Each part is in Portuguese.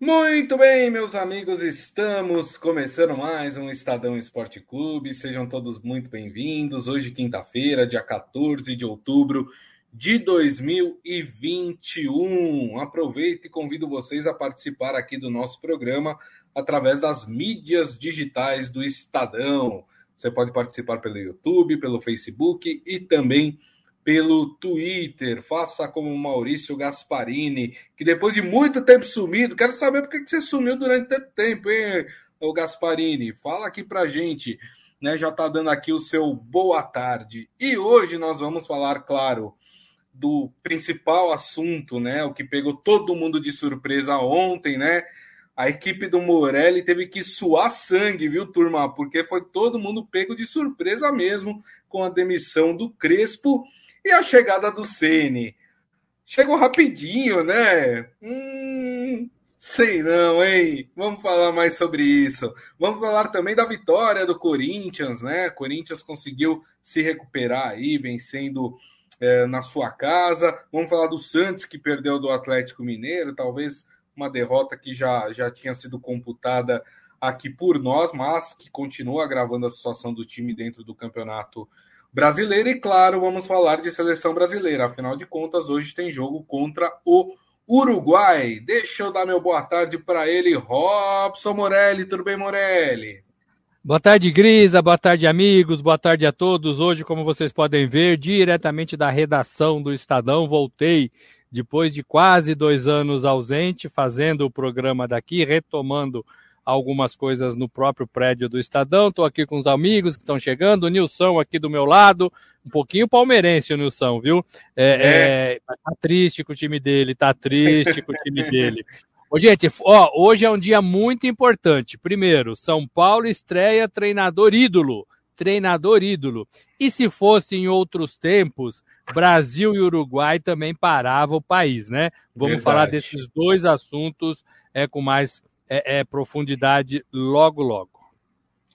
Muito bem, meus amigos, estamos começando mais um Estadão Esporte Clube. Sejam todos muito bem-vindos. Hoje, quinta-feira, dia 14 de outubro de 2021. Aproveito e convido vocês a participar aqui do nosso programa através das mídias digitais do Estadão. Você pode participar pelo YouTube, pelo Facebook e também pelo Twitter. Faça como Maurício Gasparini, que depois de muito tempo sumido, quero saber por que você sumiu durante tanto tempo, hein, o Gasparini? Fala aqui pra gente, né? Já tá dando aqui o seu boa tarde. E hoje nós vamos falar, claro, do principal assunto, né? O que pegou todo mundo de surpresa ontem, né? A equipe do Morelli teve que suar sangue, viu, turma? Porque foi todo mundo pego de surpresa mesmo com a demissão do Crespo e a chegada do Ceni? Chegou rapidinho, né? Hum, sei não, hein? Vamos falar mais sobre isso. Vamos falar também da vitória do Corinthians, né? Corinthians conseguiu se recuperar aí, vencendo é, na sua casa. Vamos falar do Santos, que perdeu do Atlético Mineiro, talvez uma derrota que já, já tinha sido computada aqui por nós, mas que continua agravando a situação do time dentro do campeonato brasileira. E claro, vamos falar de seleção brasileira. Afinal de contas, hoje tem jogo contra o Uruguai. Deixa eu dar meu boa tarde para ele, Robson Morelli. Tudo bem, Morelli? Boa tarde, Grisa. Boa tarde, amigos. Boa tarde a todos. Hoje, como vocês podem ver, diretamente da redação do Estadão, voltei depois de quase dois anos ausente, fazendo o programa daqui, retomando algumas coisas no próprio prédio do Estadão. Estou aqui com os amigos que estão chegando. O Nilson aqui do meu lado, um pouquinho palmeirense o Nilson, viu? É, é. É, tá triste com o time dele, tá triste com o time dele. Ô, gente, ó, hoje é um dia muito importante. Primeiro, São Paulo estreia treinador ídolo. Treinador ídolo. E se fosse em outros tempos, Brasil e Uruguai também paravam o país, né? Vamos Verdade. falar desses dois assuntos é, com mais é, é, profundidade logo, logo.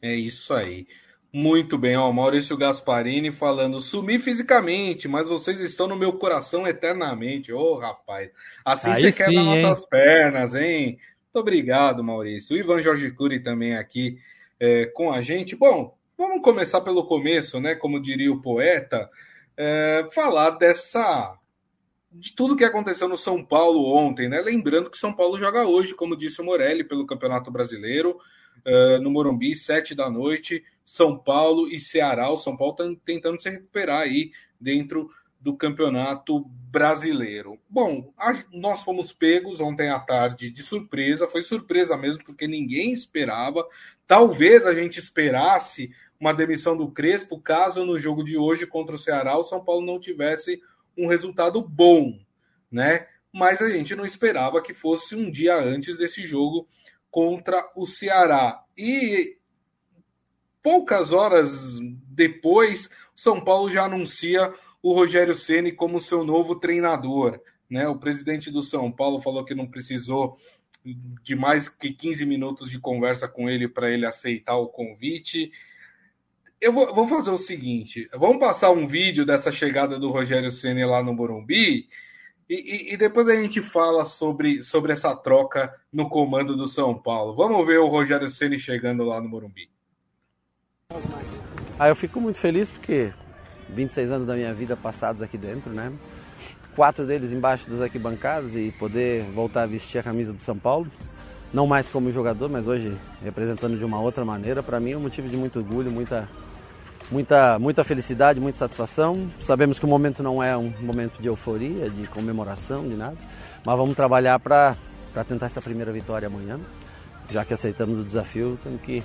É isso aí. Muito bem, ó, Maurício Gasparini falando, sumi fisicamente, mas vocês estão no meu coração eternamente. Ô, oh, rapaz, assim aí você sim, quebra hein? nossas pernas, hein? Muito obrigado, Maurício. O Ivan Jorge Cury também aqui é, com a gente. Bom, vamos começar pelo começo, né? Como diria o poeta, é, falar dessa de tudo que aconteceu no São Paulo ontem, né? Lembrando que São Paulo joga hoje, como disse o Morelli, pelo Campeonato Brasileiro, uh, no Morumbi, sete da noite, São Paulo e Ceará. O São Paulo está tentando se recuperar aí dentro do Campeonato Brasileiro. Bom, a, nós fomos pegos ontem à tarde de surpresa, foi surpresa mesmo, porque ninguém esperava. Talvez a gente esperasse uma demissão do Crespo, caso no jogo de hoje contra o Ceará o São Paulo não tivesse um resultado bom, né? Mas a gente não esperava que fosse um dia antes desse jogo contra o Ceará. E poucas horas depois, São Paulo já anuncia o Rogério Ceni como seu novo treinador. Né? O presidente do São Paulo falou que não precisou de mais que 15 minutos de conversa com ele para ele aceitar o convite eu vou, vou, fazer o seguinte: vamos passar um vídeo dessa chegada do Rogério Ceni lá no Morumbi e, e, e, depois a gente fala sobre, sobre essa troca no comando do São Paulo. Vamos ver o Rogério Ceni chegando lá no Morumbi. Ah, eu fico muito feliz porque 26 anos da minha vida passados aqui dentro, né? Quatro deles embaixo dos arquibancados e poder voltar a vestir a camisa do São Paulo não mais como jogador, mas hoje representando de uma outra maneira, para mim é um motivo de muito orgulho, muita muita, muita felicidade, muita satisfação. Sabemos que o momento não é um momento de euforia, de comemoração, de nada, mas vamos trabalhar para tentar essa primeira vitória amanhã. Já que aceitamos o desafio, temos que,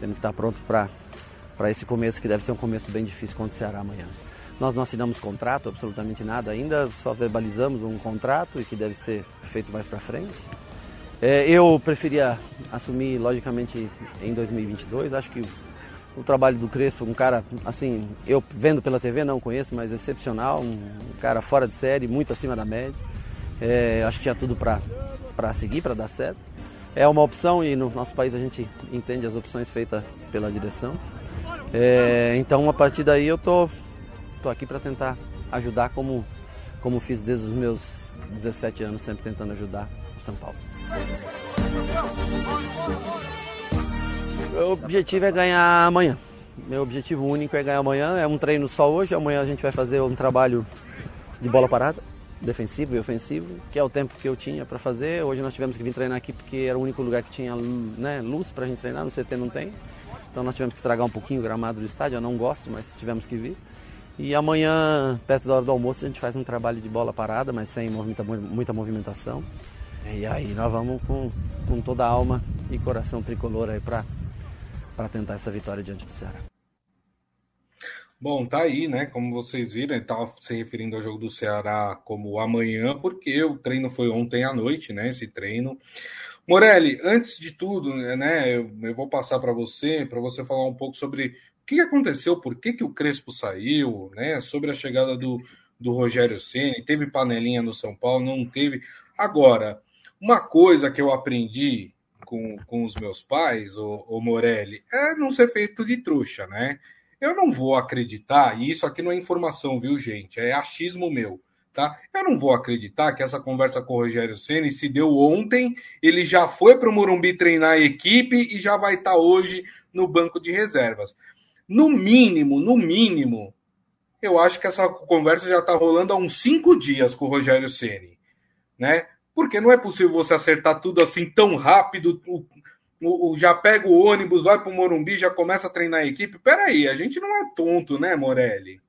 temos que estar pronto para esse começo, que deve ser um começo bem difícil contra o Ceará amanhã. Nós não assinamos contrato, absolutamente nada ainda, só verbalizamos um contrato e que deve ser feito mais para frente. É, eu preferia assumir, logicamente, em 2022. Acho que o trabalho do Crespo, um cara, assim, eu vendo pela TV, não conheço, mas excepcional, um cara fora de série, muito acima da média. É, acho que tinha tudo para seguir, para dar certo. É uma opção e no nosso país a gente entende as opções feitas pela direção. É, então, a partir daí, eu tô, tô aqui para tentar ajudar como, como fiz desde os meus 17 anos, sempre tentando ajudar o São Paulo. Meu objetivo é ganhar amanhã. Meu objetivo único é ganhar amanhã. É um treino só hoje. Amanhã a gente vai fazer um trabalho de bola parada, defensivo e ofensivo, que é o tempo que eu tinha para fazer. Hoje nós tivemos que vir treinar aqui porque era o único lugar que tinha né, luz para a gente treinar. No CT não tem. Então nós tivemos que estragar um pouquinho o gramado do estádio. Eu não gosto, mas tivemos que vir. E amanhã, perto da hora do almoço, a gente faz um trabalho de bola parada, mas sem movimenta, muita movimentação. E aí nós vamos com, com toda a alma e coração tricolor aí para tentar essa vitória diante do Ceará. Bom, tá aí, né? Como vocês viram, ele estava se referindo ao jogo do Ceará como amanhã, porque o treino foi ontem à noite, né? Esse treino. Morelli, antes de tudo, né? Eu, eu vou passar para você, para você falar um pouco sobre o que aconteceu, por que, que o Crespo saiu, né? Sobre a chegada do, do Rogério Ceni, teve panelinha no São Paulo, não teve. Agora, uma coisa que eu aprendi com, com os meus pais, o, o Morelli, é não ser feito de trouxa, né? Eu não vou acreditar, e isso aqui não é informação, viu, gente? É achismo meu, tá? Eu não vou acreditar que essa conversa com o Rogério Ceni se deu ontem, ele já foi para o Morumbi treinar a equipe e já vai estar tá hoje no banco de reservas. No mínimo, no mínimo, eu acho que essa conversa já está rolando há uns cinco dias com o Rogério Ceni, né? Porque não é possível você acertar tudo assim tão rápido. O, o, já pega o ônibus, vai para o Morumbi, já começa a treinar a equipe. Peraí, a gente não é tonto, né, Morelli?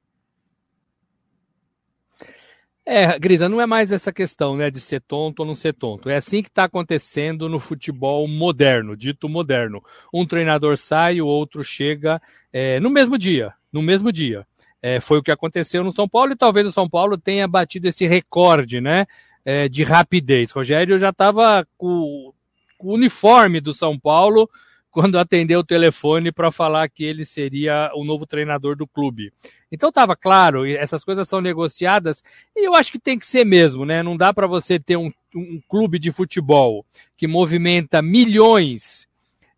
É, Grisa, não é mais essa questão, né, de ser tonto ou não ser tonto. É assim que está acontecendo no futebol moderno, dito moderno. Um treinador sai, o outro chega é, no mesmo dia, no mesmo dia. É, foi o que aconteceu no São Paulo e talvez o São Paulo tenha batido esse recorde, né, é, de rapidez. Rogério já estava com, com o uniforme do São Paulo quando atendeu o telefone para falar que ele seria o novo treinador do clube. Então estava claro, essas coisas são negociadas e eu acho que tem que ser mesmo, né? Não dá para você ter um, um, clube de futebol que movimenta milhões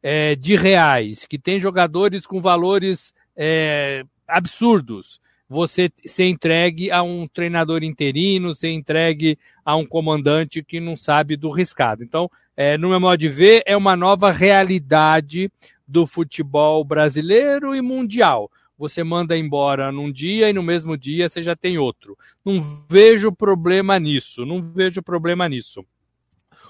é, de reais, que tem jogadores com valores é, absurdos, você ser entregue a um treinador interino, ser entregue a um comandante que não sabe do riscado. Então, é, no meu modo de ver, é uma nova realidade do futebol brasileiro e mundial. Você manda embora num dia e no mesmo dia você já tem outro. Não vejo problema nisso, não vejo problema nisso.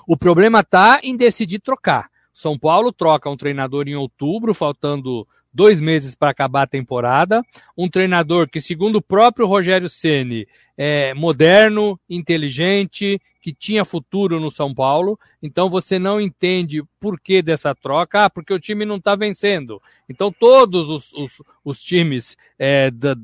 O problema está em decidir trocar. São Paulo troca um treinador em outubro, faltando dois meses para acabar a temporada. Um treinador que, segundo o próprio Rogério Ceni, é moderno, inteligente, que tinha futuro no São Paulo. Então você não entende por que dessa troca. Ah, porque o time não está vencendo. Então todos os, os, os times é, do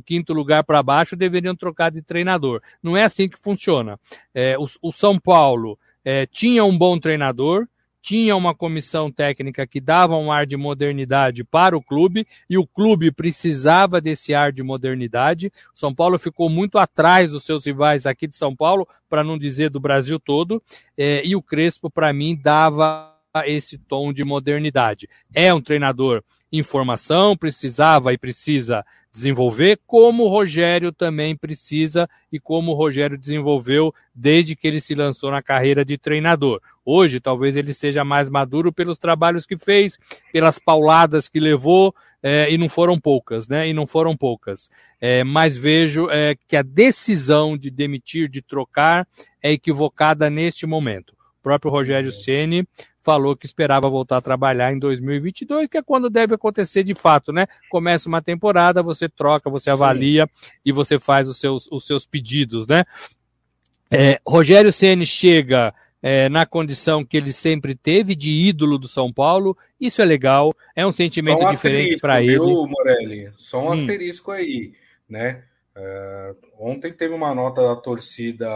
15 lugar para baixo deveriam trocar de treinador. Não é assim que funciona. É, o, o São Paulo é, tinha um bom treinador tinha uma comissão técnica que dava um ar de modernidade para o clube e o clube precisava desse ar de modernidade. São Paulo ficou muito atrás dos seus rivais aqui de São Paulo, para não dizer do Brasil todo, é, e o Crespo, para mim, dava esse tom de modernidade. É um treinador em formação, precisava e precisa desenvolver, como o Rogério também precisa e como o Rogério desenvolveu desde que ele se lançou na carreira de treinador. Hoje, talvez ele seja mais maduro pelos trabalhos que fez, pelas pauladas que levou, é, e não foram poucas, né? E não foram poucas. É, mas vejo é, que a decisão de demitir, de trocar, é equivocada neste momento. O próprio Rogério Ceni falou que esperava voltar a trabalhar em 2022, que é quando deve acontecer de fato, né? Começa uma temporada, você troca, você avalia Sim. e você faz os seus, os seus pedidos, né? É, Rogério Ceni chega é, na condição que ele sempre teve de ídolo do São Paulo, isso é legal, é um sentimento um diferente para ele. Morelli? Só um hum. asterisco aí, né? É, ontem teve uma nota da torcida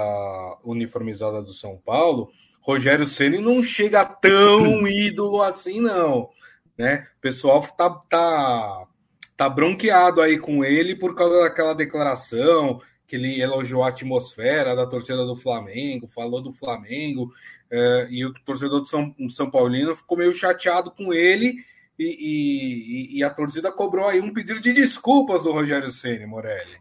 uniformizada do São Paulo Rogério Ceni não chega tão ídolo assim, não. Né? O pessoal tá, tá, tá bronqueado aí com ele por causa daquela declaração que ele elogiou a atmosfera da torcida do Flamengo, falou do Flamengo, é, e o torcedor do São, São Paulino ficou meio chateado com ele, e, e, e, a torcida cobrou aí um pedido de desculpas do Rogério Ceni, Morelli.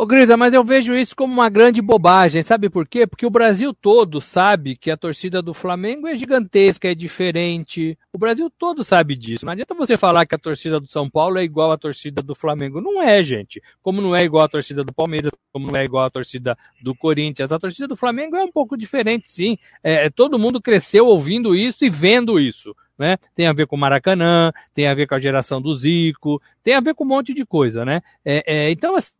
Ô, Grisa, mas eu vejo isso como uma grande bobagem. Sabe por quê? Porque o Brasil todo sabe que a torcida do Flamengo é gigantesca, é diferente. O Brasil todo sabe disso. Não adianta você falar que a torcida do São Paulo é igual à torcida do Flamengo. Não é, gente. Como não é igual à torcida do Palmeiras, como não é igual à torcida do Corinthians. A torcida do Flamengo é um pouco diferente, sim. É, é todo mundo cresceu ouvindo isso e vendo isso. Né? Tem a ver com o Maracanã, tem a ver com a geração do Zico, tem a ver com um monte de coisa, né? É, é, então, assim,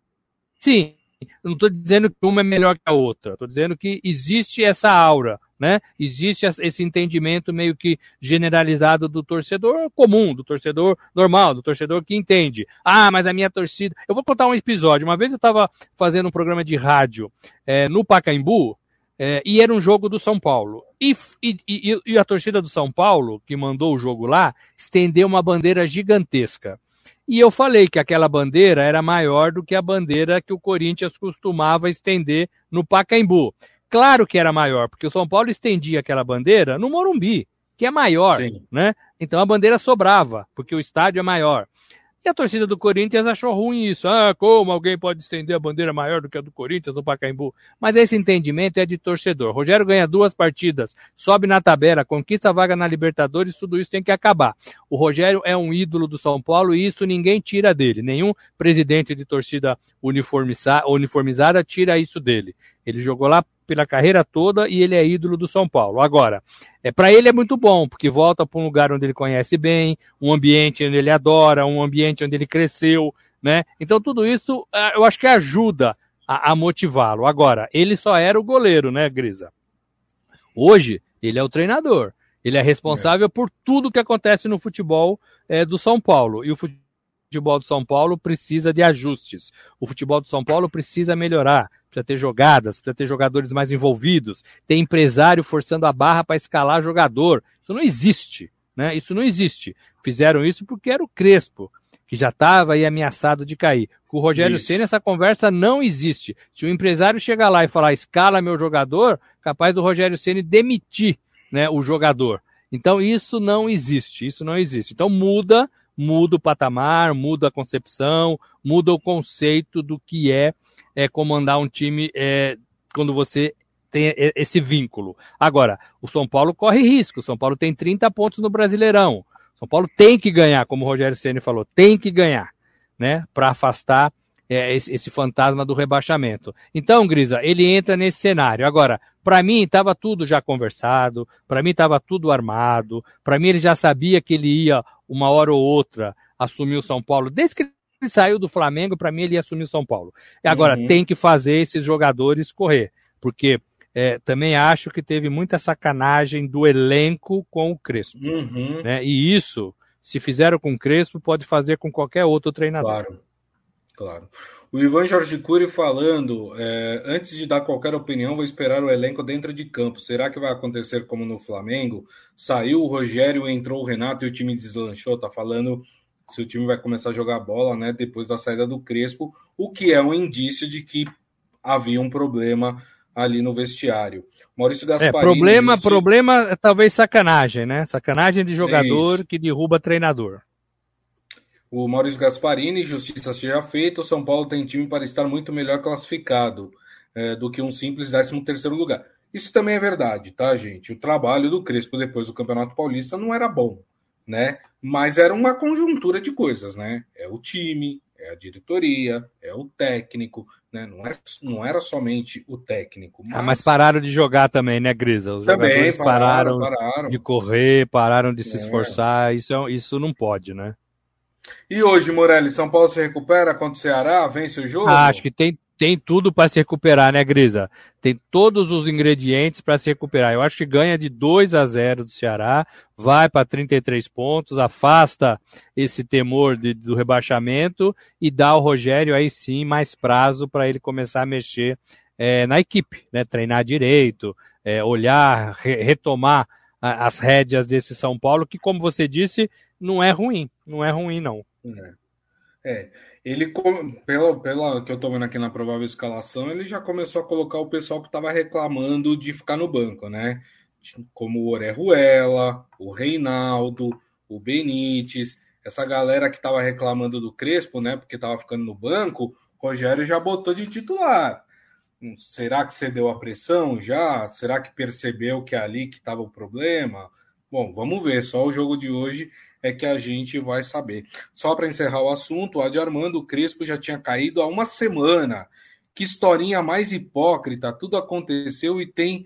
Sim, não estou dizendo que uma é melhor que a outra, estou dizendo que existe essa aura, né? Existe esse entendimento meio que generalizado do torcedor comum, do torcedor normal, do torcedor que entende. Ah, mas a minha torcida. Eu vou contar um episódio. Uma vez eu estava fazendo um programa de rádio é, no Pacaembu. É, e era um jogo do São Paulo. E, e, e a torcida do São Paulo, que mandou o jogo lá, estendeu uma bandeira gigantesca. E eu falei que aquela bandeira era maior do que a bandeira que o Corinthians costumava estender no Pacaembu. Claro que era maior, porque o São Paulo estendia aquela bandeira no Morumbi, que é maior, Sim. né? Então a bandeira sobrava, porque o estádio é maior. E a torcida do Corinthians achou ruim isso. Ah, como alguém pode estender a bandeira maior do que a do Corinthians no Pacaembu? Mas esse entendimento é de torcedor. Rogério ganha duas partidas, sobe na tabela, conquista a vaga na Libertadores, tudo isso tem que acabar. O Rogério é um ídolo do São Paulo e isso ninguém tira dele. Nenhum presidente de torcida uniformizada tira isso dele. Ele jogou lá pela carreira toda e ele é ídolo do São Paulo. Agora, é para ele é muito bom, porque volta para um lugar onde ele conhece bem, um ambiente onde ele adora, um ambiente onde ele cresceu, né? Então tudo isso é, eu acho que ajuda a, a motivá-lo. Agora, ele só era o goleiro, né, Grisa? Hoje, ele é o treinador. Ele é responsável é. por tudo que acontece no futebol é, do São Paulo. E o futebol futebol do São Paulo precisa de ajustes. O futebol do São Paulo precisa melhorar, precisa ter jogadas, precisa ter jogadores mais envolvidos, tem empresário forçando a barra para escalar jogador. Isso não existe, né? Isso não existe. Fizeram isso porque era o Crespo, que já estava aí ameaçado de cair. Com o Rogério Senna essa conversa não existe. Se o empresário chegar lá e falar escala meu jogador, capaz do Rogério Senna demitir, né, o jogador. Então isso não existe, isso não existe. Então muda muda o patamar, muda a concepção, muda o conceito do que é, é comandar um time é, quando você tem esse vínculo. Agora, o São Paulo corre risco. O São Paulo tem 30 pontos no Brasileirão. O São Paulo tem que ganhar, como o Rogério Ceni falou, tem que ganhar, né, para afastar é, esse, esse, fantasma do rebaixamento. Então, Grisa, ele entra nesse cenário. Agora, para mim estava tudo já conversado, para mim estava tudo armado, para mim ele já sabia que ele ia uma hora ou outra assumir o São Paulo. Desde que ele saiu do Flamengo, para mim ele ia assumir o São Paulo. E agora uhum. tem que fazer esses jogadores correr, porque é, também acho que teve muita sacanagem do elenco com o Crespo. Uhum. Né? E isso, se fizeram com o Crespo, pode fazer com qualquer outro treinador. Claro, claro. O Ivan Jorge Cury falando, é, antes de dar qualquer opinião, vou esperar o elenco dentro de campo. Será que vai acontecer como no Flamengo? Saiu o Rogério, entrou o Renato e o time deslanchou. Tá falando se o time vai começar a jogar bola, né? Depois da saída do Crespo, o que é um indício de que havia um problema ali no vestiário. Maurício é, Gasparini. É, problema, disse... problema, talvez sacanagem, né? Sacanagem de jogador é que derruba treinador. O Maurício Gasparini, justiça seja feita, o São Paulo tem time para estar muito melhor classificado é, do que um simples 13 terceiro lugar. Isso também é verdade, tá, gente? O trabalho do Crespo depois do Campeonato Paulista não era bom, né? Mas era uma conjuntura de coisas, né? É o time, é a diretoria, é o técnico, né? Não, é, não era somente o técnico. Mas... Ah, mas pararam de jogar também, né, Grisa? Os também, jogadores pararam, pararam, pararam, de correr, pararam de se é. esforçar. Isso, é, isso não pode, né? E hoje, Morelli, São Paulo se recupera contra o Ceará? Vence o jogo? Ah, acho que tem, tem tudo para se recuperar, né, Grisa? Tem todos os ingredientes para se recuperar. Eu acho que ganha de 2 a 0 do Ceará, vai para 33 pontos, afasta esse temor de, do rebaixamento e dá ao Rogério aí sim mais prazo para ele começar a mexer é, na equipe, né? Treinar direito, é, olhar, re, retomar as rédeas desse São Paulo, que, como você disse, não é ruim. Não é ruim, não. É. é. Ele, pela, pela que eu tô vendo aqui na provável escalação, ele já começou a colocar o pessoal que estava reclamando de ficar no banco, né? Como o Orejuela, o Reinaldo, o Benítez, essa galera que estava reclamando do Crespo, né? Porque estava ficando no banco, Rogério já botou de titular. Será que cedeu a pressão já? Será que percebeu que é ali que estava o problema? Bom, vamos ver. Só o jogo de hoje é que a gente vai saber. Só para encerrar o assunto, o Adi Armando Crespo já tinha caído há uma semana. Que historinha mais hipócrita! Tudo aconteceu e tem.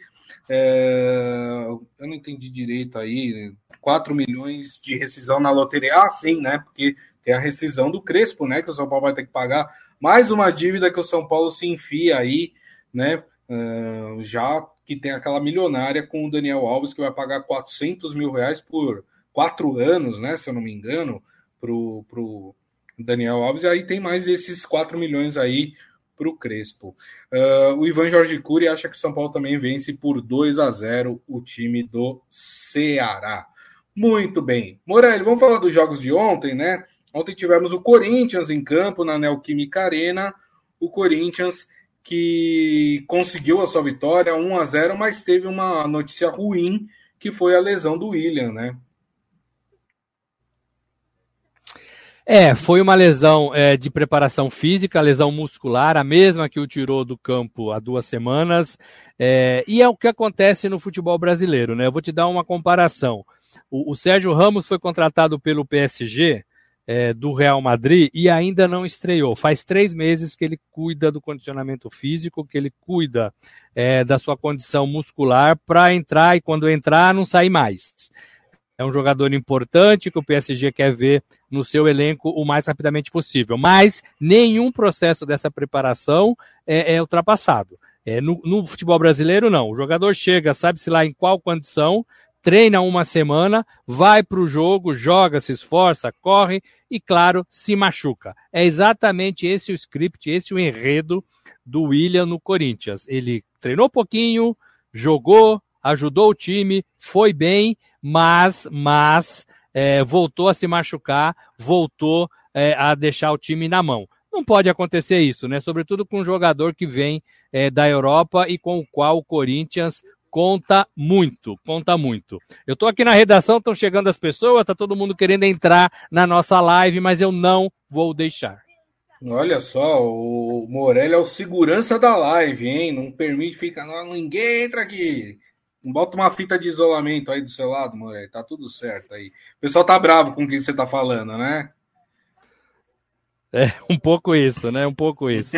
É... Eu não entendi direito aí. 4 milhões de rescisão na loteria. Ah, sim, né? Porque tem a rescisão do Crespo, né? Que o São Paulo vai ter que pagar mais uma dívida que o São Paulo se enfia aí, né? Já que tem aquela milionária com o Daniel Alves que vai pagar 400 mil reais por quatro anos, né? Se eu não me engano, pro, pro Daniel Alves. E aí tem mais esses 4 milhões aí para o Crespo. Uh, o Ivan Jorge Cury acha que São Paulo também vence por 2 a 0 o time do Ceará. Muito bem. Morelli, vamos falar dos jogos de ontem, né? Ontem tivemos o Corinthians em campo na Neoquímica Arena. O Corinthians que conseguiu a sua vitória 1 a 0, mas teve uma notícia ruim que foi a lesão do William, né? É, foi uma lesão é, de preparação física, lesão muscular, a mesma que o tirou do campo há duas semanas. É, e é o que acontece no futebol brasileiro, né? Eu vou te dar uma comparação. O, o Sérgio Ramos foi contratado pelo PSG é, do Real Madrid e ainda não estreou. Faz três meses que ele cuida do condicionamento físico, que ele cuida é, da sua condição muscular para entrar e quando entrar não sair mais. É um jogador importante que o PSG quer ver no seu elenco o mais rapidamente possível. Mas nenhum processo dessa preparação é, é ultrapassado. É, no, no, futebol brasileiro, não. O jogador chega, sabe-se lá em qual condição, treina uma semana, vai para o jogo, joga, se esforça, corre e, claro, se machuca. É exatamente esse o script, esse o enredo do William no Corinthians. Ele treinou pouquinho, jogou, ajudou o time, foi bem, mas, mas é, voltou a se machucar, voltou é, a deixar o time na mão. Não pode acontecer isso, né? Sobretudo com um jogador que vem é, da Europa e com o qual o Corinthians conta muito, conta muito. Eu estou aqui na redação, estão chegando as pessoas, está todo mundo querendo entrar na nossa live, mas eu não vou deixar. Olha só, o Morelli é o segurança da live, hein? Não permite ficar, não, ninguém entra aqui. Bota uma fita de isolamento aí do seu lado, Morelli, tá tudo certo aí. O pessoal tá bravo com o que você tá falando, né? É um pouco isso, né? Um pouco isso.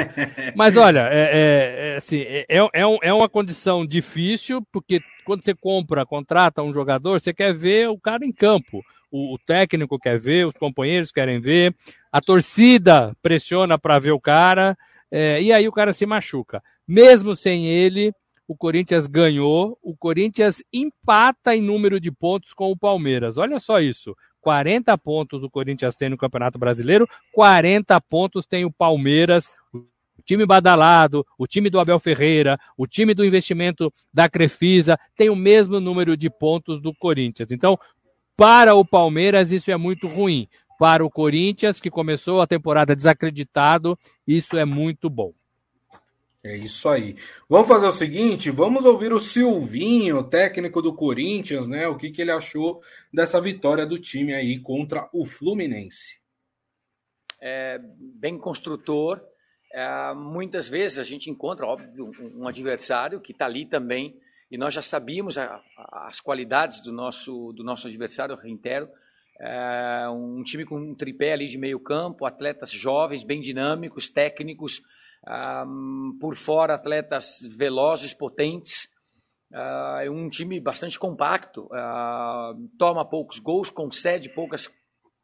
Mas olha, é, é, é assim, é, é, é, um, é uma condição difícil, porque quando você compra, contrata um jogador, você quer ver o cara em campo. O, o técnico quer ver, os companheiros querem ver, a torcida pressiona para ver o cara, é, e aí o cara se machuca. Mesmo sem ele, o Corinthians ganhou, o Corinthians empata em número de pontos com o Palmeiras. Olha só isso. 40 pontos o Corinthians tem no Campeonato Brasileiro, 40 pontos tem o Palmeiras, o time badalado, o time do Abel Ferreira, o time do investimento da Crefisa, tem o mesmo número de pontos do Corinthians. Então, para o Palmeiras, isso é muito ruim. Para o Corinthians, que começou a temporada desacreditado, isso é muito bom. É isso aí. Vamos fazer o seguinte, vamos ouvir o Silvinho, técnico do Corinthians, né? O que, que ele achou dessa vitória do time aí contra o Fluminense. É, bem construtor. É, muitas vezes a gente encontra, óbvio, um, adversário que está ali também, e nós já sabíamos a, a, as qualidades do nosso, do nosso adversário, reitero. É, um time com um tripé ali de meio campo, atletas jovens, bem dinâmicos, técnicos, um, por fora, atletas velozes, potentes. Uh, um time bastante compacto, uh, toma poucos gols, concede poucas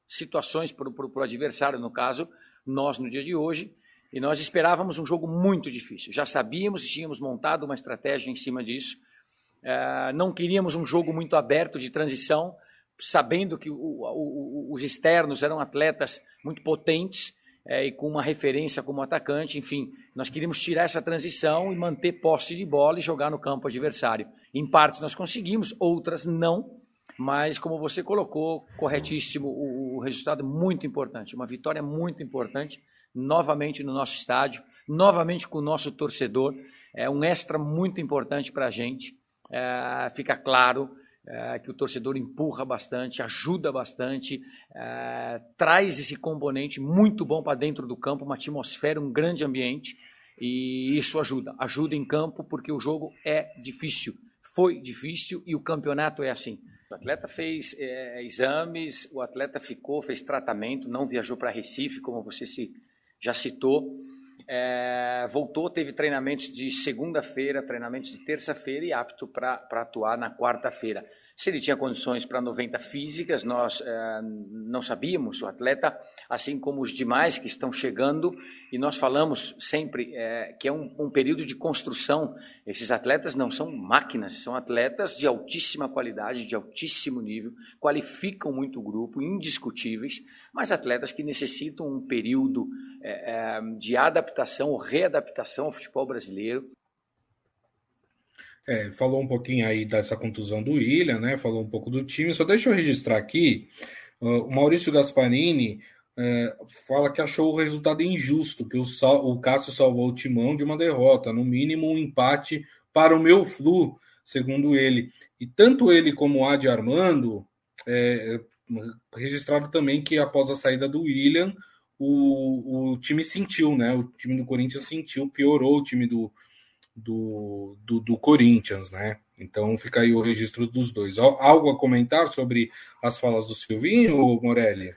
situações para o adversário, no caso, nós no dia de hoje. E nós esperávamos um jogo muito difícil. Já sabíamos, tínhamos montado uma estratégia em cima disso. Uh, não queríamos um jogo muito aberto de transição, sabendo que o, o, os externos eram atletas muito potentes é, e com uma referência como atacante. Enfim, nós queríamos tirar essa transição e manter posse de bola e jogar no campo adversário. Em partes nós conseguimos, outras não. Mas, como você colocou, corretíssimo, o, o resultado é muito importante, uma vitória muito importante, novamente no nosso estádio, novamente com o nosso torcedor. É um extra muito importante para a gente. É, fica claro é, que o torcedor empurra bastante, ajuda bastante, é, traz esse componente muito bom para dentro do campo, uma atmosfera, um grande ambiente, e isso ajuda. Ajuda em campo porque o jogo é difícil, foi difícil e o campeonato é assim. O atleta fez é, exames, o atleta ficou, fez tratamento, não viajou para Recife, como você se, já citou. É, voltou, teve treinamentos de segunda-feira, treinamentos de terça-feira e apto para atuar na quarta-feira. Se ele tinha condições para 90 físicas, nós é, não sabíamos. O atleta, assim como os demais que estão chegando, e nós falamos sempre é, que é um, um, período de construção. Esses atletas não são máquinas, são atletas de altíssima qualidade, de altíssimo nível, qualificam muito o grupo, indiscutíveis, mas atletas que necessitam um período é de adaptação ou readaptação ao futebol brasileiro. É, falou um pouquinho aí dessa contusão do William, né? Falou um pouco do time. Só deixa eu registrar aqui. Uh, o Maurício Gasparini uh, fala que achou o resultado injusto, que o, Sal, o Cássio salvou o timão de uma derrota, no mínimo um empate para o meu flu, segundo ele. E tanto ele como o Adi Armando é, registraram também que após a saída do William, o, o time sentiu, né? O time do Corinthians sentiu, piorou o time do, do, do, do, Corinthians, né? Então fica aí o registro dos dois. Algo a comentar sobre as falas do Silvinho, Morelli?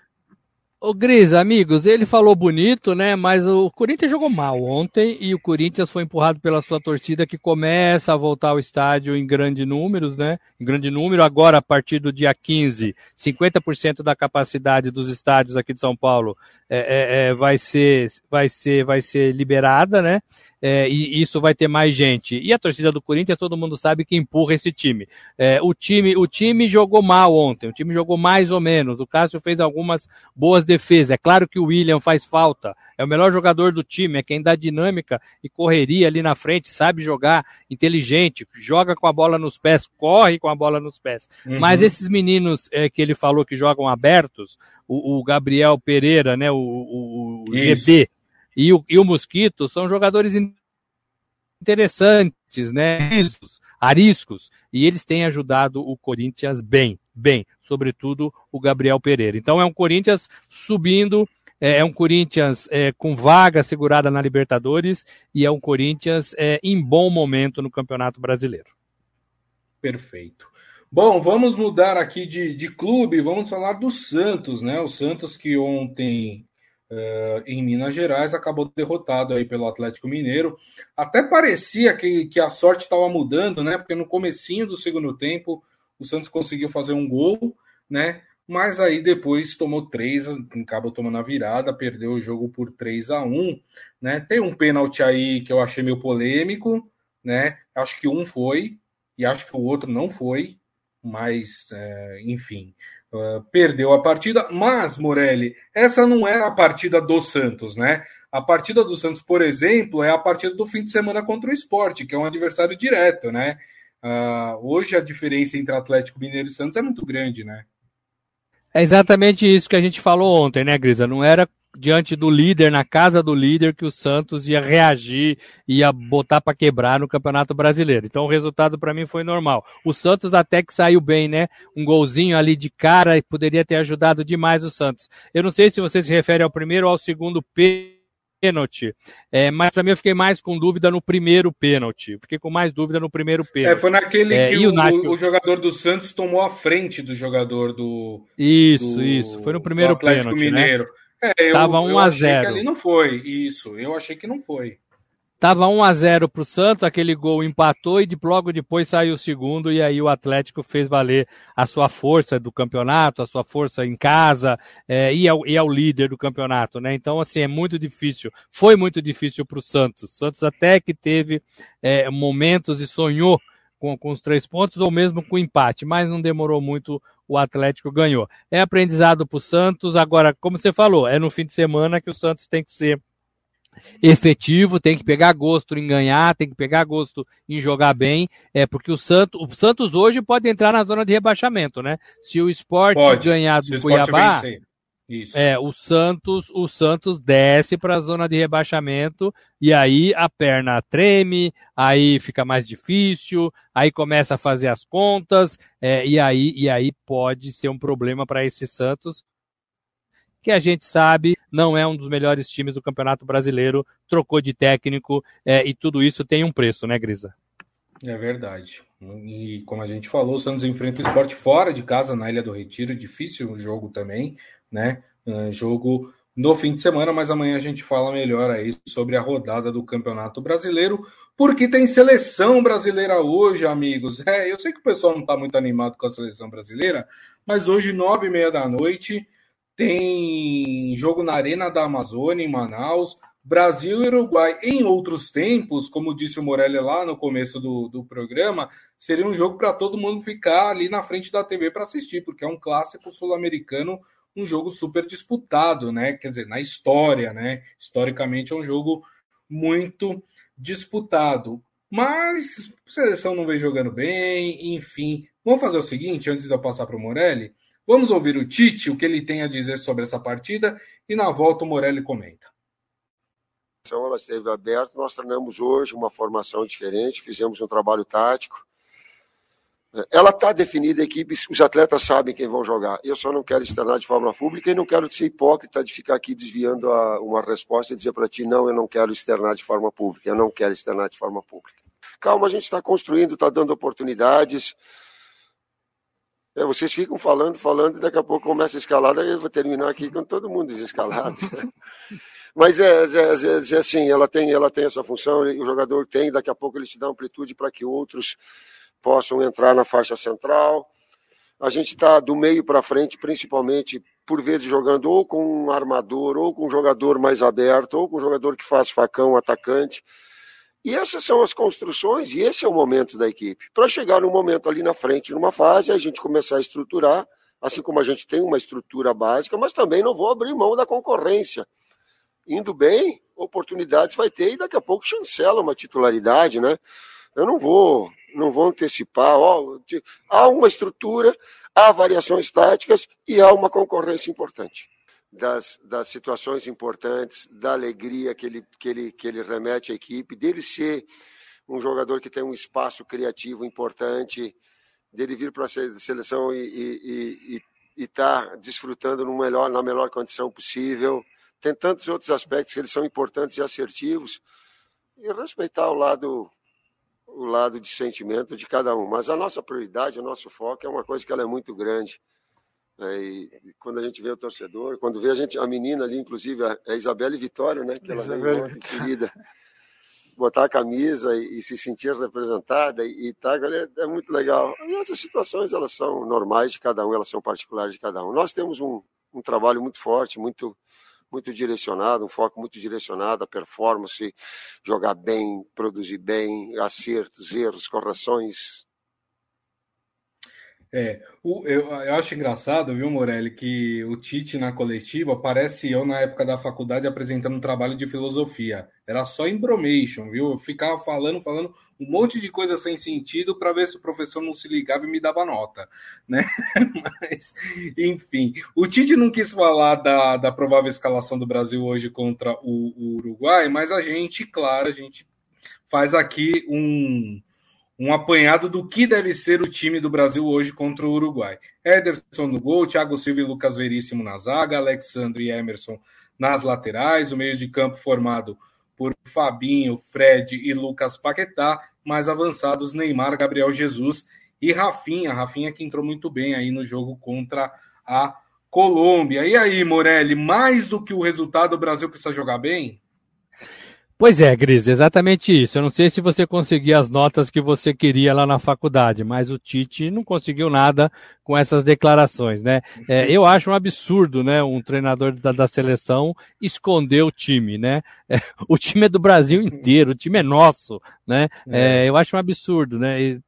Ô Gris, amigos, ele falou bonito, né? Mas o Corinthians jogou mal ontem e o Corinthians foi empurrado pela sua torcida que começa a voltar ao estádio em grande números, né? Em grande número. Agora, a partir do dia 15, 50% da capacidade dos estádios aqui de São Paulo é, é, é, vai, ser, vai, ser, vai ser liberada, né? é, e isso vai ter mais gente. E a torcida do Corinthians, todo mundo sabe que empurra esse time. É, o time. O time jogou mal ontem, o time jogou mais ou menos. O Cássio fez algumas boas defesas. É claro que o William faz falta, é o melhor jogador do time, é quem dá dinâmica e correria ali na frente, sabe jogar, inteligente, joga com a bola nos pés, corre com a bola nos pés. Uhum. Mas esses meninos é, que ele falou que jogam abertos, o, o Gabriel Pereira, né, o, o, o GB, e o, e o Mosquito são jogadores interessantes, né? Ariscos, ariscos, e eles têm ajudado o Corinthians bem, bem, sobretudo o Gabriel Pereira. Então é um Corinthians subindo, é, é um Corinthians é, com vaga segurada na Libertadores e é um Corinthians é, em bom momento no Campeonato Brasileiro. Perfeito. Bom, vamos mudar aqui de, de clube, vamos falar do Santos, né? O Santos que ontem em Minas Gerais, acabou derrotado aí pelo Atlético Mineiro. Até parecia que, que a sorte estava mudando, né? Porque no comecinho do segundo tempo o Santos conseguiu fazer um gol, né? Mas aí depois tomou três, acabou tomando a virada, perdeu o jogo por 3 a 1 né? Tem um pênalti aí que eu achei meio polêmico, né? Acho que um foi, e acho que o outro não foi, mas é, enfim. Uh, perdeu a partida, mas, Morelli, essa não era a partida do Santos, né? A partida do Santos, por exemplo, é a partida do fim de semana contra o esporte, que é um adversário direto, né? Uh, hoje a diferença entre Atlético Mineiro e Santos é muito grande, né? É exatamente isso que a gente falou ontem, né, Grisa? Não era diante do líder, na casa do líder, que o Santos ia reagir, ia botar para quebrar no Campeonato Brasileiro. Então o resultado para mim foi normal. O Santos até que saiu bem, né? Um golzinho ali de cara e poderia ter ajudado demais o Santos. Eu não sei se você se refere ao primeiro ou ao segundo pênalti. É, mas para mim eu fiquei mais com dúvida no primeiro pênalti. Fiquei com mais dúvida no primeiro pênalti. É, foi naquele é, que o, o, o, jogador do Santos tomou a frente do jogador do. Isso, do, isso. Foi no primeiro Atlético pênalti. Né? Mineiro. Né? É, eu, Tava 1 eu a 0. ali não foi. Isso, eu achei que não foi. Tava 1 a 0 para o Santos, aquele gol empatou e logo depois saiu o segundo e aí o Atlético fez valer a sua força do campeonato, a sua força em casa é, e, é, e é o líder do campeonato, né? Então assim é muito difícil, foi muito difícil para o Santos. Santos até que teve é, momentos e sonhou com, com os três pontos ou mesmo com empate, mas não demorou muito o Atlético ganhou. É aprendizado para o Santos. Agora, como você falou, é no fim de semana que o Santos tem que ser efetivo, tem que pegar gosto em ganhar, tem que pegar gosto em jogar bem, é porque o Santos, o Santos hoje pode entrar na zona de rebaixamento, né? Se o esporte pode, ganhar do Cuiabá, Isso. É, o Santos, o Santos desce para a zona de rebaixamento e aí a perna treme, aí fica mais difícil, aí começa a fazer as contas é, e aí e aí pode ser um problema para esse Santos que a gente sabe não é um dos melhores times do Campeonato Brasileiro, trocou de técnico é, e tudo isso tem um preço, né, Grisa? É verdade. E como a gente falou, o Santos enfrenta o esporte fora de casa, na Ilha do Retiro, difícil o jogo também, né? Uh, jogo no fim de semana, mas amanhã a gente fala melhor aí sobre a rodada do Campeonato Brasileiro, porque tem seleção brasileira hoje, amigos. É, eu sei que o pessoal não está muito animado com a seleção brasileira, mas hoje, nove e meia da noite, tem jogo na Arena da Amazônia, em Manaus. Brasil e Uruguai, em outros tempos, como disse o Morelli lá no começo do, do programa, seria um jogo para todo mundo ficar ali na frente da TV para assistir, porque é um clássico sul-americano, um jogo super disputado, né? Quer dizer, na história, né? Historicamente é um jogo muito disputado. Mas a seleção não vem jogando bem, enfim. Vamos fazer o seguinte, antes de eu passar para o Morelli, vamos ouvir o Tite, o que ele tem a dizer sobre essa partida, e na volta o Morelli comenta ela esteve aberta. Nós treinamos hoje uma formação diferente, fizemos um trabalho tático. Ela está definida, a equipe, os atletas sabem quem vão jogar. Eu só não quero externar de forma pública e não quero ser hipócrita de ficar aqui desviando a, uma resposta e dizer para ti, não, eu não quero externar de forma pública, eu não quero externar de forma pública. Calma, a gente está construindo, está dando oportunidades. É, vocês ficam falando, falando, e daqui a pouco começa a escalada, e eu vou terminar aqui com todo mundo desescalado. Mas é, é, é, assim, ela tem, ela tem essa função, o jogador tem, daqui a pouco ele te dá amplitude para que outros possam entrar na faixa central. A gente está do meio para frente, principalmente, por vezes jogando ou com um armador, ou com um jogador mais aberto, ou com um jogador que faz facão, atacante. E essas são as construções, e esse é o momento da equipe. Para chegar num momento ali na frente, numa fase, a gente começar a estruturar, assim como a gente tem uma estrutura básica, mas também não vou abrir mão da concorrência indo bem, oportunidades vai ter e daqui a pouco chancela uma titularidade, né? Eu não vou, não vou antecipar. Ó, há uma estrutura, há variações táticas e há uma concorrência importante. Das, das situações importantes, da alegria que ele, que, ele, que ele remete à equipe, dele ser um jogador que tem um espaço criativo importante, dele vir para a seleção e estar tá desfrutando no melhor, na melhor condição possível tem tantos outros aspectos que eles são importantes e assertivos e respeitar o lado o lado de sentimento de cada um. Mas a nossa prioridade, o nosso foco é uma coisa que ela é muito grande. É, e quando a gente vê o torcedor, quando vê a gente, a menina ali, inclusive a, a Isabelle Vitória, né, que ela Isabel. veio querida, botar a camisa e, e, se sentir representada e, e tá, é, é muito legal. E essas situações elas são normais de cada um, elas são particulares de cada um. Nós temos um, um trabalho muito forte, muito muito direcionado, um foco muito direcionado à performance, jogar bem, produzir bem, acertos, erros, correções. É, o, eu, eu acho engraçado, viu, Morelli, que o Tite na coletiva parece eu na época da faculdade apresentando um trabalho de filosofia. Era só embromation, viu? Eu ficava falando, falando um monte de coisa sem sentido para ver se o professor não se ligava e me dava nota, né? Mas, enfim, o Tite não quis falar da, da provável escalação do Brasil hoje contra o, o Uruguai, mas a gente, claro, a gente faz aqui um um apanhado do que deve ser o time do Brasil hoje contra o Uruguai. Ederson no gol, Thiago Silva e Lucas Veríssimo na zaga, Alexandre e Emerson nas laterais, o meio de campo formado por Fabinho, Fred e Lucas Paquetá, mais avançados Neymar, Gabriel Jesus e Rafinha, Rafinha que entrou muito bem aí no jogo contra a Colômbia. E aí, Morelli, mais do que o resultado, o Brasil precisa jogar bem? Pois é, Gris, exatamente isso. Eu não sei se você conseguiu as notas que você queria lá na faculdade, mas o Tite não conseguiu nada com essas declarações, né? É, eu acho um absurdo, né? Um treinador da, da seleção esconder o time, né? É, o time é do Brasil inteiro, o time é nosso, né? É, eu acho um absurdo, né? E,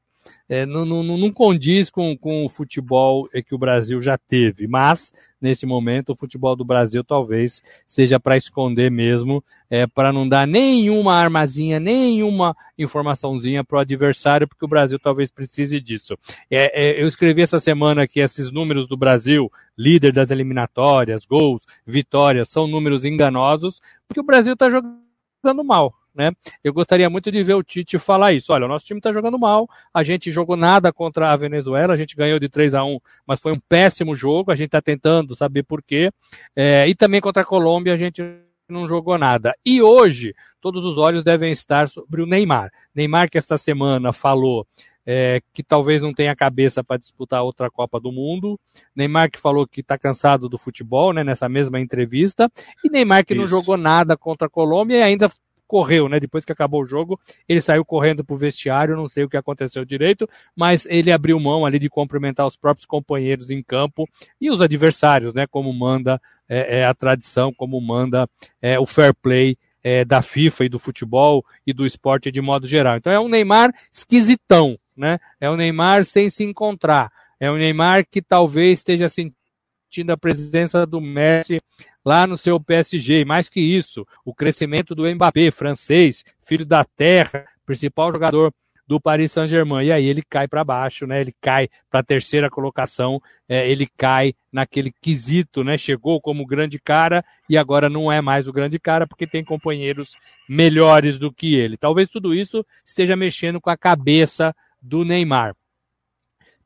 é, não, não, não condiz com, com o futebol que o Brasil já teve, mas nesse momento o futebol do Brasil talvez seja para esconder mesmo, é, para não dar nenhuma armazinha, nenhuma informaçãozinha para o adversário, porque o Brasil talvez precise disso. É, é, eu escrevi essa semana que esses números do Brasil, líder das eliminatórias, gols, vitórias, são números enganosos, porque o Brasil está jogando mal né? Eu gostaria muito de ver o Tite falar isso. Olha, o nosso time está jogando mal, a gente jogou nada contra a Venezuela, a gente ganhou de 3 a 1 mas foi um péssimo jogo, a gente está tentando saber por quê. É, e também contra a Colômbia a gente não jogou nada. E hoje, todos os olhos devem estar sobre o Neymar. Neymar que essa semana falou é, que talvez não tenha cabeça para disputar outra Copa do Mundo. Neymar que falou que está cansado do futebol, né, nessa mesma entrevista. E Neymar que Isso. não jogou nada contra a Colômbia e ainda correu, né? Depois que acabou o jogo, ele saiu correndo pro vestiário, não sei o que aconteceu direito, mas ele abriu mão ali de cumprimentar os próprios companheiros em campo e os adversários, né? Como manda é, é a tradição, como manda é, o fair play é, da FIFA e do futebol e do esporte de modo geral. Então é um Neymar esquisitão, né? É um Neymar sem se encontrar. É um Neymar que talvez esteja sentindo a presença do Messi lá no seu PSG. E mais que isso, o crescimento do Mbappé, francês, filho da terra, principal jogador do Paris Saint-Germain. E aí ele cai para baixo, né? Ele cai para a terceira colocação, é, ele cai naquele quesito, né? Chegou como grande cara e agora não é mais o grande cara porque tem companheiros melhores do que ele. Talvez tudo isso esteja mexendo com a cabeça do Neymar.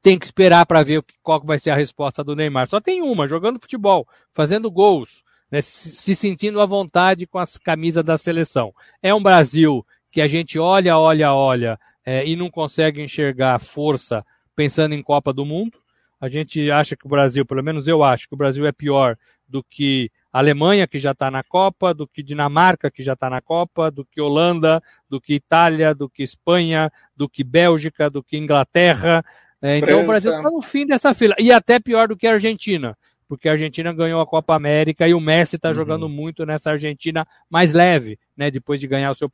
Tem que esperar para ver qual vai ser a resposta do Neymar. Só tem uma, jogando futebol, fazendo gols, né, se sentindo à vontade com as camisas da seleção. É um Brasil que a gente olha, olha, olha é, e não consegue enxergar força pensando em Copa do Mundo. A gente acha que o Brasil, pelo menos eu acho, que o Brasil é pior do que a Alemanha, que já está na Copa, do que Dinamarca, que já está na Copa, do que Holanda, do que Itália, do que Espanha, do que Bélgica, do que Inglaterra. É, então o Brasil está no fim dessa fila. E até pior do que a Argentina porque a Argentina ganhou a Copa América e o Messi está uhum. jogando muito nessa Argentina mais leve, né? Depois de ganhar o seu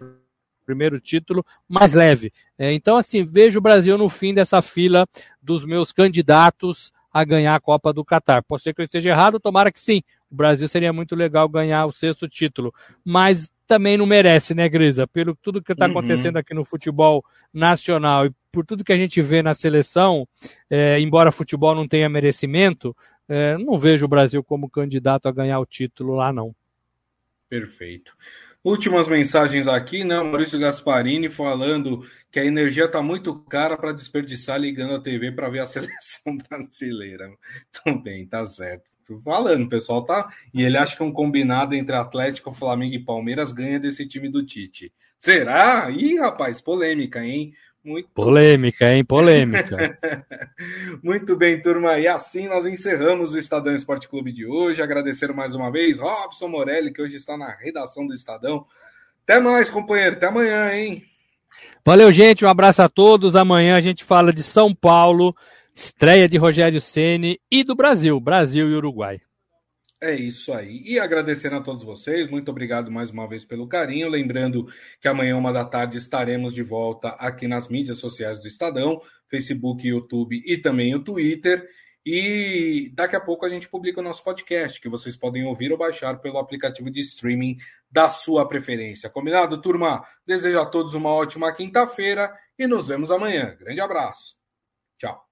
primeiro título, mais leve. É, então, assim, vejo o Brasil no fim dessa fila dos meus candidatos a ganhar a Copa do Catar. Pode ser que eu esteja errado, tomara que sim. O Brasil seria muito legal ganhar o sexto título, mas também não merece, né, Grisa? Pelo tudo que está uhum. acontecendo aqui no futebol nacional e por tudo que a gente vê na seleção, é, embora futebol não tenha merecimento, é, não vejo o Brasil como candidato a ganhar o título lá, não. Perfeito. Últimas mensagens aqui, né? Maurício Gasparini falando que a energia está muito cara para desperdiçar ligando a TV para ver a seleção brasileira. Também, tá certo. Tô falando, o pessoal tá. E ele acha que um combinado entre Atlético, Flamengo e Palmeiras ganha desse time do Tite. Será? Ih, rapaz, polêmica, hein? Muito polêmica, hein? Polêmica. Muito bem, turma. E assim nós encerramos o Estadão Esporte Clube de hoje. Agradecer mais uma vez Robson Morelli, que hoje está na redação do Estadão. Até mais, companheiro. Até amanhã, hein? Valeu, gente. Um abraço a todos. Amanhã a gente fala de São Paulo, estreia de Rogério Ceni e do Brasil, Brasil e Uruguai. É isso aí. E agradecendo a todos vocês, muito obrigado mais uma vez pelo carinho. Lembrando que amanhã, uma da tarde, estaremos de volta aqui nas mídias sociais do Estadão, Facebook, YouTube e também o Twitter. E daqui a pouco a gente publica o nosso podcast, que vocês podem ouvir ou baixar pelo aplicativo de streaming da sua preferência. Combinado, turma? Desejo a todos uma ótima quinta-feira e nos vemos amanhã. Grande abraço. Tchau.